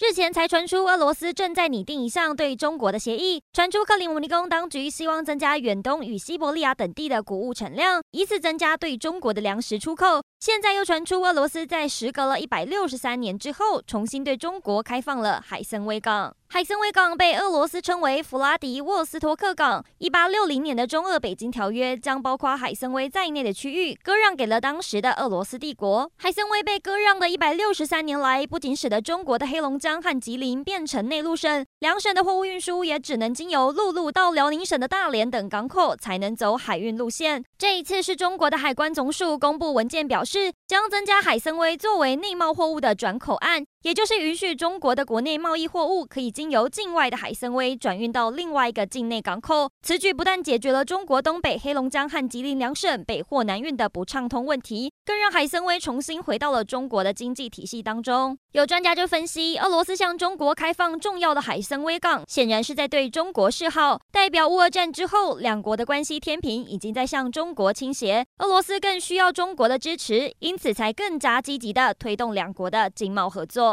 日前才传出俄罗斯正在拟定一项对中国的协议，传出克里姆林宫当局希望增加远东与西伯利亚等地的谷物产量，以此增加对中国的粮食出口。现在又传出俄罗斯在时隔了一百六十三年之后，重新对中国开放了海参崴港。海参崴港被俄罗斯称为弗拉迪沃斯托克港。一八六零年的中俄北京条约将包括海参崴在内的区域割让给了当时的俄罗斯帝国。海参崴被割让的一百六十三年来，不仅使得中国的黑龙江江和吉林变成内陆省，两省的货物运输也只能经由陆路到辽宁省的大连等港口，才能走海运路线。这一次是中国的海关总署公布文件表示，将增加海参崴作为内贸货物的转口岸。也就是允许中国的国内贸易货物可以经由境外的海参崴转运到另外一个境内港口。此举不但解决了中国东北黑龙江和吉林两省北货南运的不畅通问题，更让海参崴重新回到了中国的经济体系当中。有专家就分析，俄罗斯向中国开放重要的海参崴港，显然是在对中国示好，代表乌俄战之后两国的关系天平已经在向中国倾斜，俄罗斯更需要中国的支持，因此才更加积极地推动两国的经贸合作。